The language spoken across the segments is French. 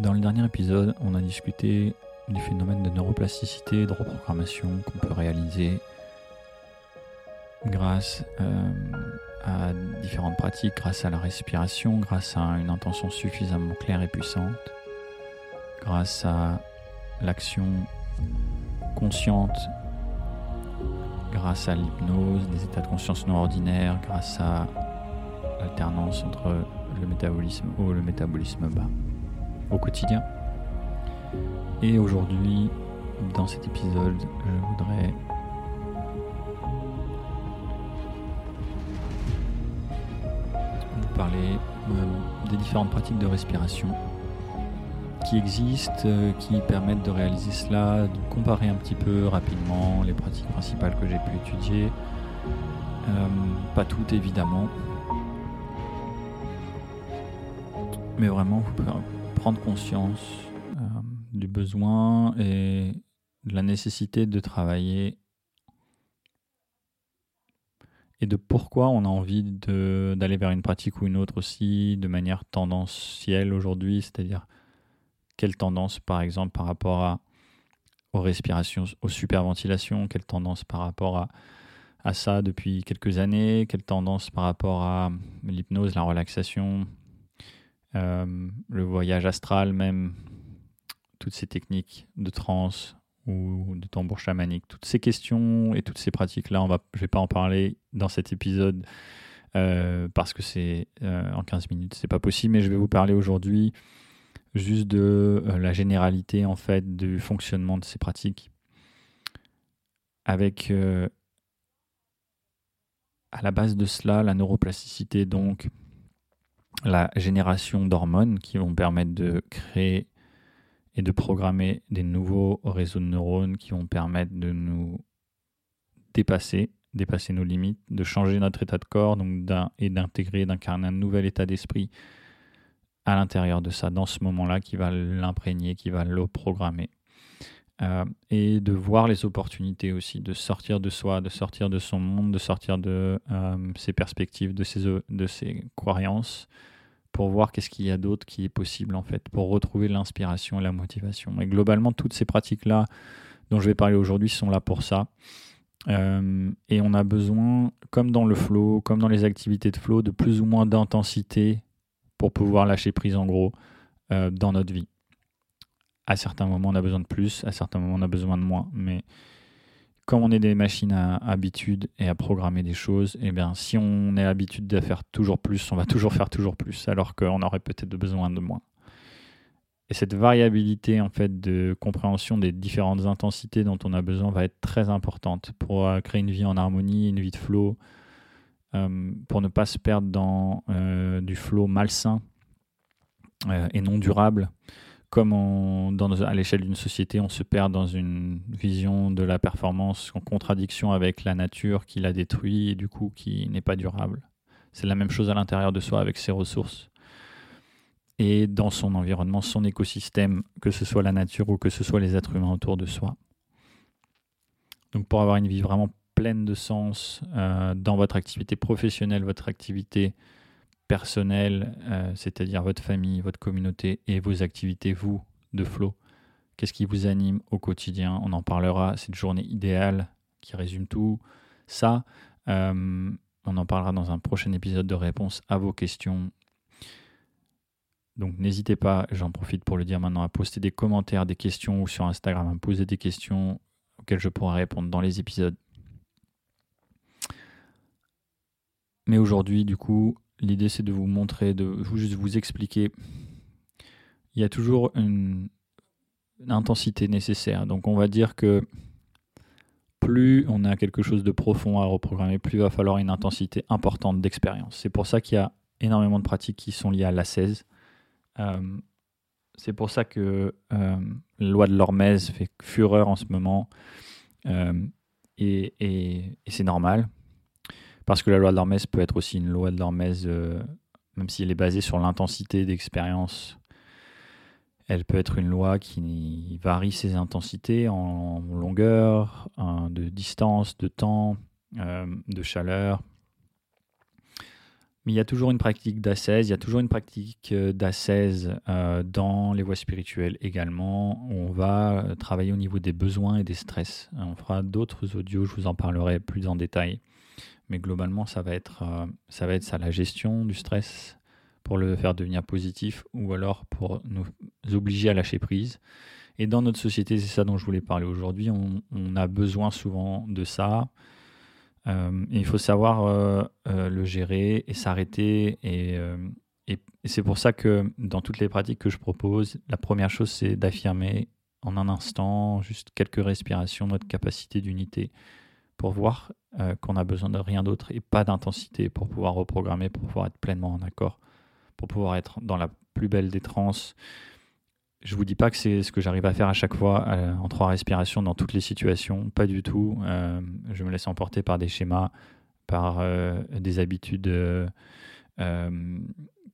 Dans le dernier épisode, on a discuté du phénomène de neuroplasticité, de reprogrammation qu'on peut réaliser grâce euh, à différentes pratiques, grâce à la respiration, grâce à une intention suffisamment claire et puissante, grâce à l'action consciente, grâce à l'hypnose, des états de conscience non ordinaires, grâce à l'alternance entre le métabolisme haut et le métabolisme bas au quotidien. Et aujourd'hui, dans cet épisode, je voudrais vous parler euh, des différentes pratiques de respiration qui existent, euh, qui permettent de réaliser cela, de comparer un petit peu rapidement les pratiques principales que j'ai pu étudier. Euh, pas toutes évidemment, mais vraiment vous prendre conscience euh, du besoin et de la nécessité de travailler et de pourquoi on a envie d'aller vers une pratique ou une autre aussi de manière tendancielle aujourd'hui, c'est-à-dire quelle tendance par exemple par rapport à, aux respirations, aux superventilations, quelle tendance par rapport à, ça depuis quelques années, quelle tendance par rapport à l'hypnose, la relaxation, le voyage astral même, toutes ces techniques de transe ou de tambour chamanique, toutes ces questions et toutes ces pratiques-là, je ne vais pas en parler dans cet épisode euh, parce que c'est euh, en 15 minutes, c'est pas possible, mais je vais vous parler aujourd'hui juste de la généralité en fait du fonctionnement de ces pratiques avec à la base de cela la neuroplasticité donc la génération d'hormones qui vont permettre de créer et de programmer des nouveaux réseaux de neurones qui vont permettre de nous dépasser, dépasser nos limites, de changer notre état de corps et d'intégrer, d'incarner un nouvel état d'esprit à l'intérieur de ça, dans ce moment-là, qui va l'imprégner, qui va le programmer. Euh, et de voir les opportunités aussi, de sortir de soi, de sortir de son monde, de sortir de euh, ses perspectives, de ses, de ses croyances, pour voir qu'est-ce qu'il y a d'autre qui est possible en fait, pour retrouver l'inspiration et la motivation. Et globalement, toutes ces pratiques-là dont je vais parler aujourd'hui sont là pour ça. Euh, et on a besoin, comme dans le flow, comme dans les activités de flow, de plus ou moins d'intensité pour pouvoir lâcher prise en gros euh, dans notre vie. À certains moments, on a besoin de plus, à certains moments, on a besoin de moins. Mais comme on est des machines à habitude et à programmer des choses, eh bien, si on est l'habitude de faire toujours plus, on va toujours faire toujours plus, alors qu'on aurait peut-être besoin de moins. Et cette variabilité en fait de compréhension des différentes intensités dont on a besoin va être très importante pour euh, créer une vie en harmonie, une vie de flow, euh, pour ne pas se perdre dans euh, du flow malsain et non durable comme à l'échelle d'une société, on se perd dans une vision de la performance en contradiction avec la nature qui la détruit et du coup qui n'est pas durable. C'est la même chose à l'intérieur de soi avec ses ressources et dans son environnement, son écosystème, que ce soit la nature ou que ce soit les êtres humains autour de soi. Donc pour avoir une vie vraiment pleine de sens euh, dans votre activité professionnelle, votre activité personnel, euh, c'est-à-dire votre famille, votre communauté et vos activités, vous, de flow. Qu'est-ce qui vous anime au quotidien? On en parlera, cette journée idéale qui résume tout ça. Euh, on en parlera dans un prochain épisode de réponse à vos questions. Donc n'hésitez pas, j'en profite pour le dire maintenant, à poster des commentaires, des questions ou sur Instagram, à me poser des questions auxquelles je pourrai répondre dans les épisodes. Mais aujourd'hui, du coup, L'idée, c'est de vous montrer, de juste vous expliquer. Il y a toujours une, intensité nécessaire. Donc, on va dire que plus on a quelque chose de profond à reprogrammer, plus il va falloir une intensité importante d'expérience. C'est pour ça qu'il y a énormément de pratiques qui sont liées à l'ascèse. Euh, c'est pour ça que euh, la loi de l'hormèse fait fureur en ce moment. Euh, et c'est normal. Parce que la loi de l'Hormèse peut être aussi une loi de l'Hormèse, euh, même si elle est basée sur l'intensité d'expérience. Elle peut être une loi qui varie ses intensités en longueur, de distance, de temps, euh, de chaleur. Mais il y a toujours une pratique d'assaise, il y a toujours une pratique euh, d'assaise euh, dans les voies spirituelles également. On va travailler au niveau des besoins et des stress. On fera d'autres audios, je vous en parlerai plus en détail. Mais globalement, ça va être, ça, va être ça, la gestion du stress pour le faire devenir positif ou alors pour nous obliger à lâcher prise. Et dans notre société, c'est ça dont je voulais parler aujourd'hui. On, a besoin souvent de ça. Euh, il faut savoir euh, euh, le gérer et s'arrêter. Et, c'est pour ça que dans toutes les pratiques que je propose, la première chose, c'est d'affirmer en un instant, juste quelques respirations, notre capacité d'unité pour voir qu'on a besoin de rien d'autre et pas d'intensité pour pouvoir reprogrammer, pour pouvoir être pleinement en accord, pour pouvoir être dans la plus belle des transes, je vous dis pas que c'est ce que j'arrive à faire à chaque fois euh, en trois respirations dans toutes les situations, pas du tout. Euh, je me laisse emporter par des schémas, par euh, des habitudes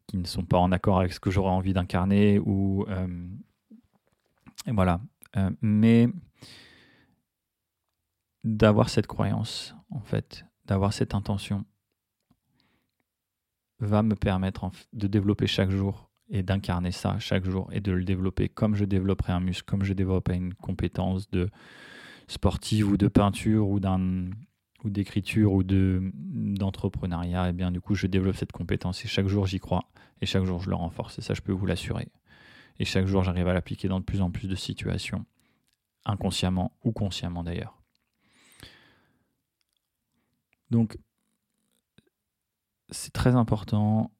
qui ne sont pas en accord avec ce que j'aurais envie d'incarner ou voilà. mais d'avoir cette croyance, en fait, d'avoir cette intention, va me permettre de développer chaque jour et d'incarner ça chaque jour et de le développer comme je développerais un muscle, comme je développerais une compétence de sportive ou de peinture ou d'écriture ou de d'entrepreneuriat et eh bien du coup je développe cette compétence et chaque jour j'y crois et chaque jour je le renforce et ça je peux vous l'assurer. Et chaque jour j'arrive à l'appliquer dans de plus en plus de situations inconsciemment ou consciemment d'ailleurs donc c'est très important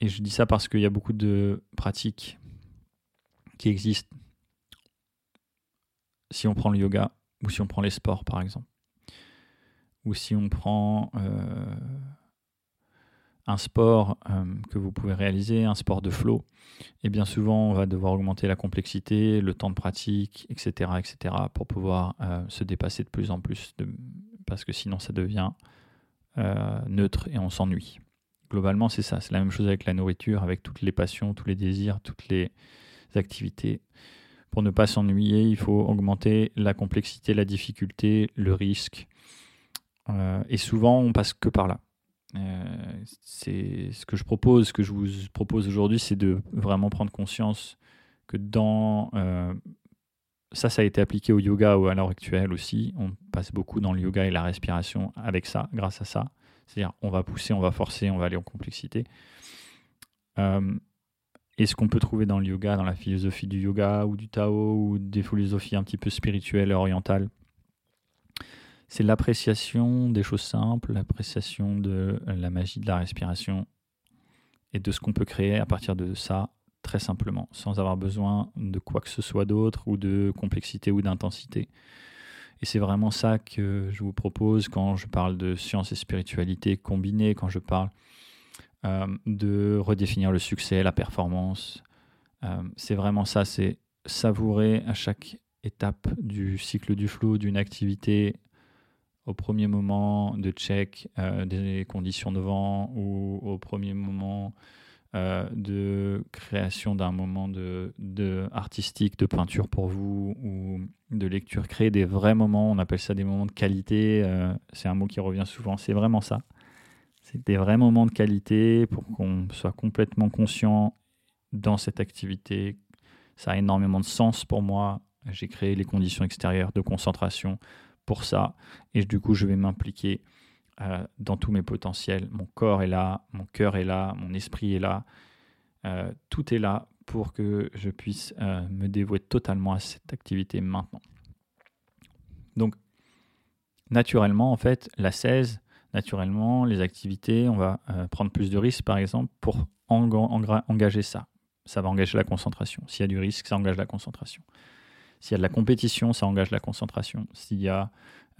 et je dis ça parce qu'il y a beaucoup de pratiques qui existent. Si on prend le yoga, ou si on prend les sports par exemple, ou si on prend euh, un sport euh, que vous pouvez réaliser, un sport de flow, et bien souvent on va devoir augmenter la complexité, le temps de pratique, etc., etc., pour pouvoir euh, se dépasser de plus en plus, parce que sinon ça devient neutre et on s'ennuie globalement, c'est ça. C'est la même chose avec la nourriture, avec toutes les passions, tous les désirs, toutes les activités. Pour ne pas s'ennuyer, il faut augmenter la complexité, la difficulté, le risque. Euh, et souvent, on passe que par là. Euh, c'est ce que je propose, que je vous propose aujourd'hui, c'est de vraiment prendre conscience que dans euh, ça, ça a été appliqué au yoga ou à l'heure actuelle aussi. On passe beaucoup dans le yoga et la respiration avec ça, grâce à ça. C'est-à-dire, on va pousser, on va forcer, on va aller en complexité. Euh, et ce qu'on peut trouver dans le yoga, dans la philosophie du yoga ou du Tao ou des philosophies un petit peu spirituelles orientales, c'est l'appréciation des choses simples, l'appréciation de la magie de la respiration et de ce qu'on peut créer à partir de ça très simplement, sans avoir besoin de quoi que ce soit d'autre ou de complexité ou d'intensité. Et c'est vraiment ça que je vous propose quand je parle de science et spiritualité combinées, quand je parle euh, de redéfinir le succès, la performance. Euh, c'est vraiment ça, c'est savourer à chaque étape du cycle du flou d'une activité au premier moment de check euh, des conditions de vent ou au premier moment euh, de création d'un moment de, de, artistique, de peinture pour vous ou de lecture. Créer des vrais moments, on appelle ça des moments de qualité, euh, c'est un mot qui revient souvent, c'est vraiment ça. C'est des vrais moments de qualité pour qu'on soit complètement conscient dans cette activité. Ça a énormément de sens pour moi. J'ai créé les conditions extérieures de concentration pour ça et du coup je vais m'impliquer euh, dans tous mes potentiels. Mon corps est là, mon cœur est là, mon esprit est là. Euh, tout est là pour que je puisse euh, me dévouer totalement à cette activité maintenant. Donc, naturellement, en fait, la 16, naturellement, les activités, on va prendre plus de risques, par exemple, pour engager ça. Ça va engager la concentration. S'il y a du risque, ça engage la concentration. S'il y a de la compétition, ça engage la concentration. S'il y a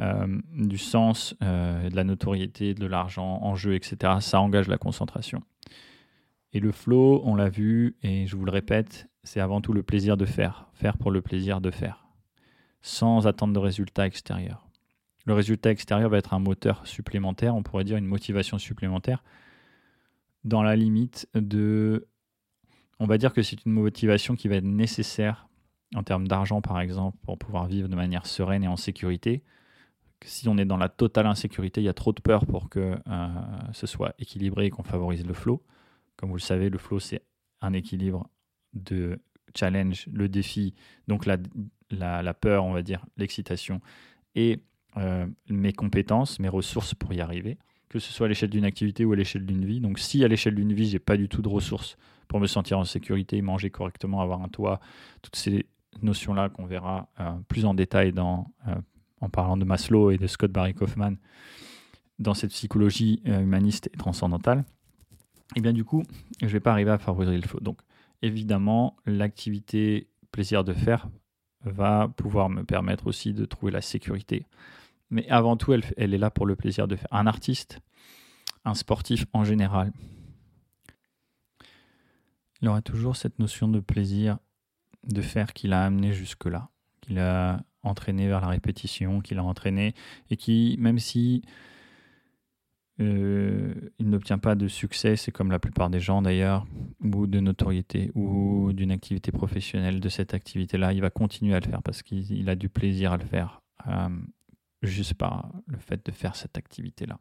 euh, du sens, euh, de la notoriété, de l'argent en jeu, etc., ça engage la concentration. Et le flow, on l'a vu, et je vous le répète, c'est avant tout le plaisir de faire. Faire pour le plaisir de faire. Sans attendre de résultats extérieurs. Le résultat extérieur va être un moteur supplémentaire, on pourrait dire une motivation supplémentaire, dans la limite de... On va dire que c'est une motivation qui va être nécessaire en termes d'argent, par exemple, pour pouvoir vivre de manière sereine et en sécurité, si on est dans la totale insécurité, il y a trop de peur pour que euh, ce soit équilibré et qu'on favorise le flow. Comme vous le savez, le flow, c'est un équilibre de challenge, le défi, donc la, la, peur, on va dire, l'excitation, et euh, mes compétences, mes ressources pour y arriver, que ce soit à l'échelle d'une activité ou à l'échelle d'une vie. Donc si à l'échelle d'une vie, j'ai pas du tout de ressources pour me sentir en sécurité, manger correctement, avoir un toit, toutes ces notions-là qu'on verra euh, plus en détail dans, euh, en parlant de Maslow et de Scott Barry Kaufman dans cette psychologie humaniste et transcendantale, et eh bien du coup, je vais pas arriver à favoriser le flow. Donc évidemment, l'activité plaisir de faire va pouvoir me permettre aussi de trouver la sécurité. Mais avant tout, elle, elle est là pour le plaisir de faire. Un artiste, un sportif en général, il aura toujours cette notion de plaisir de faire qui l'a amené jusque-là, qu'il a entraîné vers la répétition, qu'il a entraîné, et qui, même si euh, il n'obtient pas de succès, c'est comme la plupart des gens d'ailleurs, ou de notoriété, ou d'une activité professionnelle de cette activité-là, il va continuer à le faire parce qu'il a du plaisir à le faire, euh, juste par le fait de faire cette activité-là.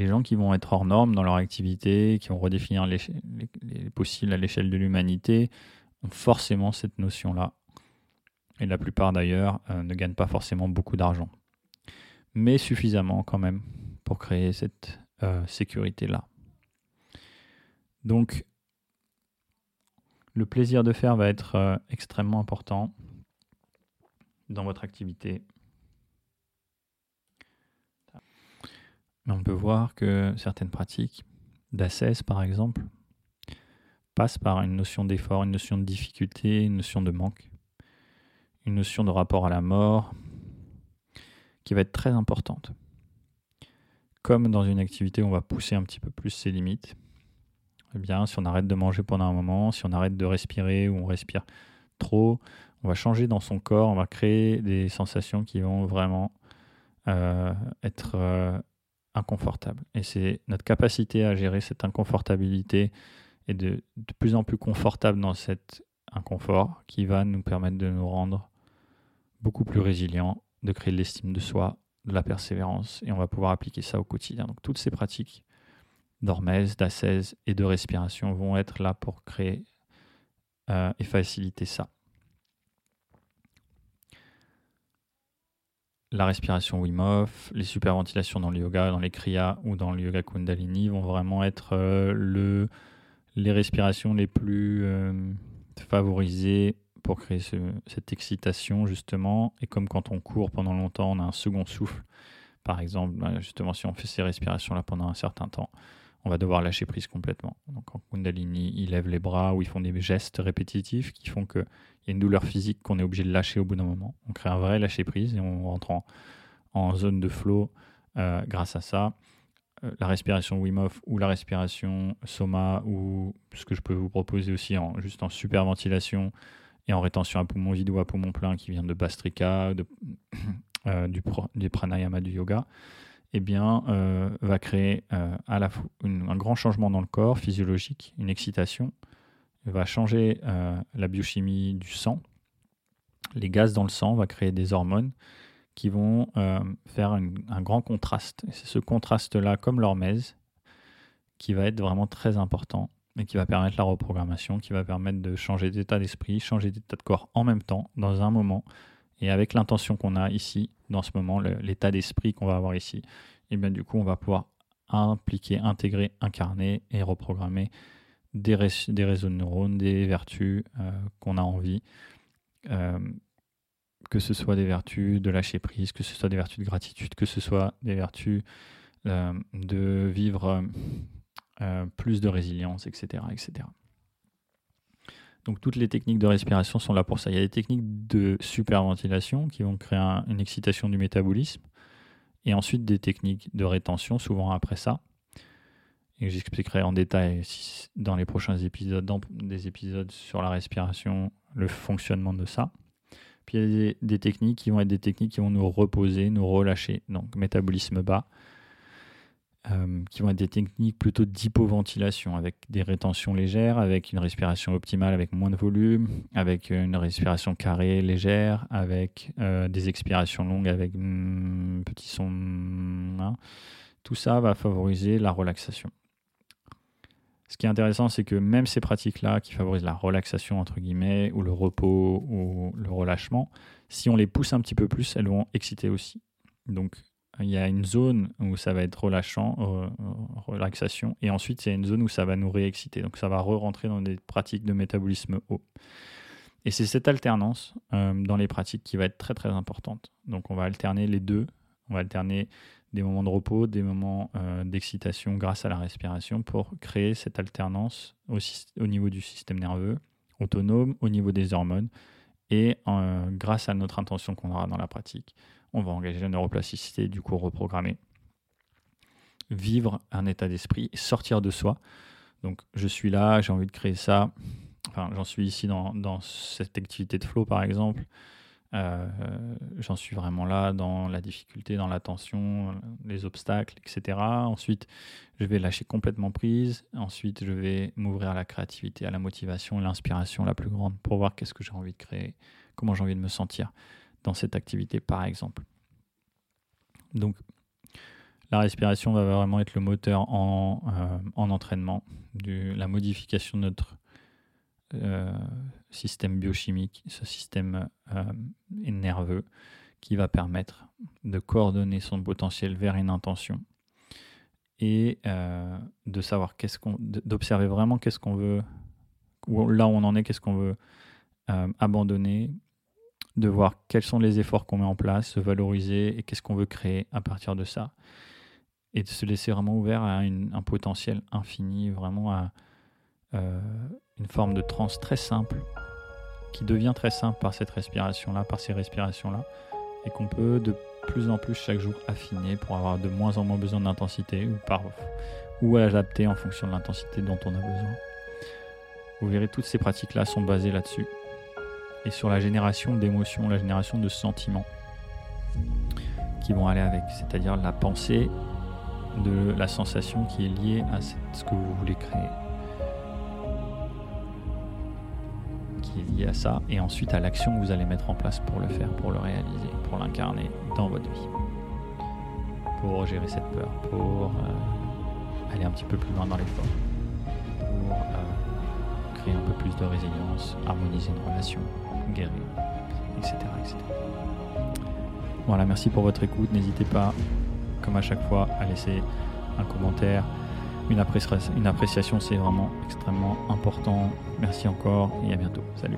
Les gens qui vont être hors normes dans leur activité, qui vont redéfinir les, les possibles à l'échelle de l'humanité, ont forcément cette notion-là. Et la plupart d'ailleurs euh, ne gagnent pas forcément beaucoup d'argent mais suffisamment quand même pour créer cette euh, sécurité-là. Donc, le plaisir de faire va être euh, extrêmement important dans votre activité. On peut voir que certaines pratiques d'ascèse, par exemple, passent par une notion d'effort, une notion de difficulté, une notion de manque, une notion de rapport à la mort, qui va être très importante. Comme dans une activité où on va pousser un petit peu plus ses limites, eh bien, si on arrête de manger pendant un moment, si on arrête de respirer ou on respire trop, on va changer dans son corps, on va créer des sensations qui vont vraiment euh, être euh, inconfortables. Et c'est notre capacité à gérer cette inconfortabilité et de, de plus en plus confortable dans cet inconfort qui va nous permettre de nous rendre beaucoup plus résilients de créer de l'estime de soi, de la persévérance, et on va pouvoir appliquer ça au quotidien. Donc toutes ces pratiques d'hormèse, d'ascèse et de respiration vont être là pour créer euh, et faciliter ça. La respiration Wim les superventilations dans le yoga, dans les kriyas ou dans le yoga Kundalini vont vraiment être euh, le, les respirations les plus euh, favorisées pour créer cette excitation justement. Et comme quand on court pendant longtemps, on a un second souffle. Par exemple, bah, justement, si on fait ces respirations-là pendant un certain temps, on va devoir lâcher prise complètement. Donc en Kundalini, ils lèvent les bras ou ils font des gestes répétitifs qui font qu'il y a une douleur physique qu'on est obligé de lâcher au bout d'un moment. On crée un vrai lâcher prise et on rentre en, zone de flow euh, grâce à ça. Euh, la respiration Wim Hof ou la respiration Soma ou ce que je peux vous proposer aussi en, juste en super ventilation et en rétention à poumon vide ou à poumon plein qui vient de Bastrika, euh, du, pranayama du yoga, eh bien, euh, va créer euh, à la fois un grand changement dans le corps physiologique, une excitation, va changer la biochimie du sang, les gaz dans le sang, va créer des hormones qui vont faire un grand contraste. C'est ce contraste-là, comme l'hormèse, qui va être vraiment très important et qui va permettre la reprogrammation, qui va permettre de changer d'état d'esprit, changer d'état de corps en même temps, dans un moment, et avec l'intention qu'on a ici, dans ce moment, l'état d'esprit qu'on va avoir ici, et bien du coup, on va pouvoir impliquer, intégrer, incarner et reprogrammer des, réseaux de neurones, des vertus euh, qu'on a envie, euh, que ce soit des vertus de lâcher prise, que ce soit des vertus de gratitude, que ce soit des vertus euh, de vivre plus de résilience, etc., etc. Donc toutes les techniques de respiration sont là pour ça. Il y a des techniques de superventilation qui vont créer une excitation du métabolisme, et ensuite des techniques de rétention, souvent après ça. Et j'expliquerai en détail dans les prochains épisodes, dans des épisodes sur la respiration, le fonctionnement de ça. Puis il y a des, des techniques qui vont être des techniques qui vont nous reposer, nous relâcher. Donc métabolisme bas, euh, qui vont être des techniques plutôt d'hypoventilation, avec des rétentions légères, avec une respiration optimale, avec moins de volume, avec une respiration carrée légère, avec euh, des expirations longues, avec mm, petit son. Hein. Tout ça va favoriser la relaxation. Ce qui est intéressant, c'est que même ces pratiques-là, qui favorisent la relaxation, entre guillemets, ou le repos, ou le relâchement, si on les pousse un petit peu plus, elles vont exciter aussi. Donc, il y a une zone où ça va être relâchant, euh, relaxation, et ensuite il y a une zone où ça va nous réexciter. Donc ça va re-rentrer dans des pratiques de métabolisme haut. Et c'est cette alternance euh, dans les pratiques qui va être très très importante. Donc on va alterner les deux. On va alterner des moments de repos, des moments euh, d'excitation grâce à la respiration pour créer cette alternance au, niveau du système nerveux autonome, au niveau des hormones et grâce à notre intention qu'on aura dans la pratique on va engager la neuroplasticité, du coup reprogrammer. Vivre un état d'esprit, sortir de soi. Donc je suis là, j'ai envie de créer ça. Enfin, j'en suis ici dans, cette activité de flow par exemple. Euh, j'en suis vraiment là dans la difficulté, dans l'attention, les obstacles, etc. Ensuite, je vais lâcher complètement prise. Ensuite, je vais m'ouvrir à la créativité, à la motivation, l'inspiration la plus grande pour voir qu'est-ce que j'ai envie de créer, comment j'ai envie de me sentir dans cette activité, par exemple. Donc, la respiration va vraiment être le moteur en, euh, en entraînement, de la modification de notre euh, système biochimique, ce système euh, nerveux, qui va permettre de coordonner son potentiel vers une intention et de savoir qu'est-ce qu'on, d'observer vraiment qu'est-ce qu'on veut, là où on en est, qu'est-ce qu'on veut abandonner, de voir quels sont les efforts qu'on met en place, se valoriser et qu'est-ce qu'on veut créer à partir de ça. Et de se laisser vraiment ouvert à un potentiel infini, vraiment à euh, une forme de transe très simple, qui devient très simple par cette respiration-là, par ces respirations-là, et qu'on peut de plus en plus chaque jour affiner pour avoir de moins en moins besoin d'intensité ou, ou adapter en fonction de l'intensité dont on a besoin. Vous verrez, toutes ces pratiques-là sont basées là-dessus et sur la génération d'émotions, la génération de sentiments qui vont aller avec, c'est-à-dire la pensée de la sensation qui est liée à ce que vous voulez créer, liée à ça, et ensuite à l'action que vous allez mettre en place pour le faire, pour le réaliser, pour l'incarner dans votre vie, pour gérer cette peur, pour euh, aller un petit peu plus loin dans l'effort, pour euh, créer un peu plus de résilience, harmoniser une relation guérir, etc., Voilà, merci pour votre écoute. N'hésitez pas, comme à chaque fois, à laisser un commentaire. Une, appréciation, c'est vraiment extrêmement important. Merci encore et à bientôt. Salut.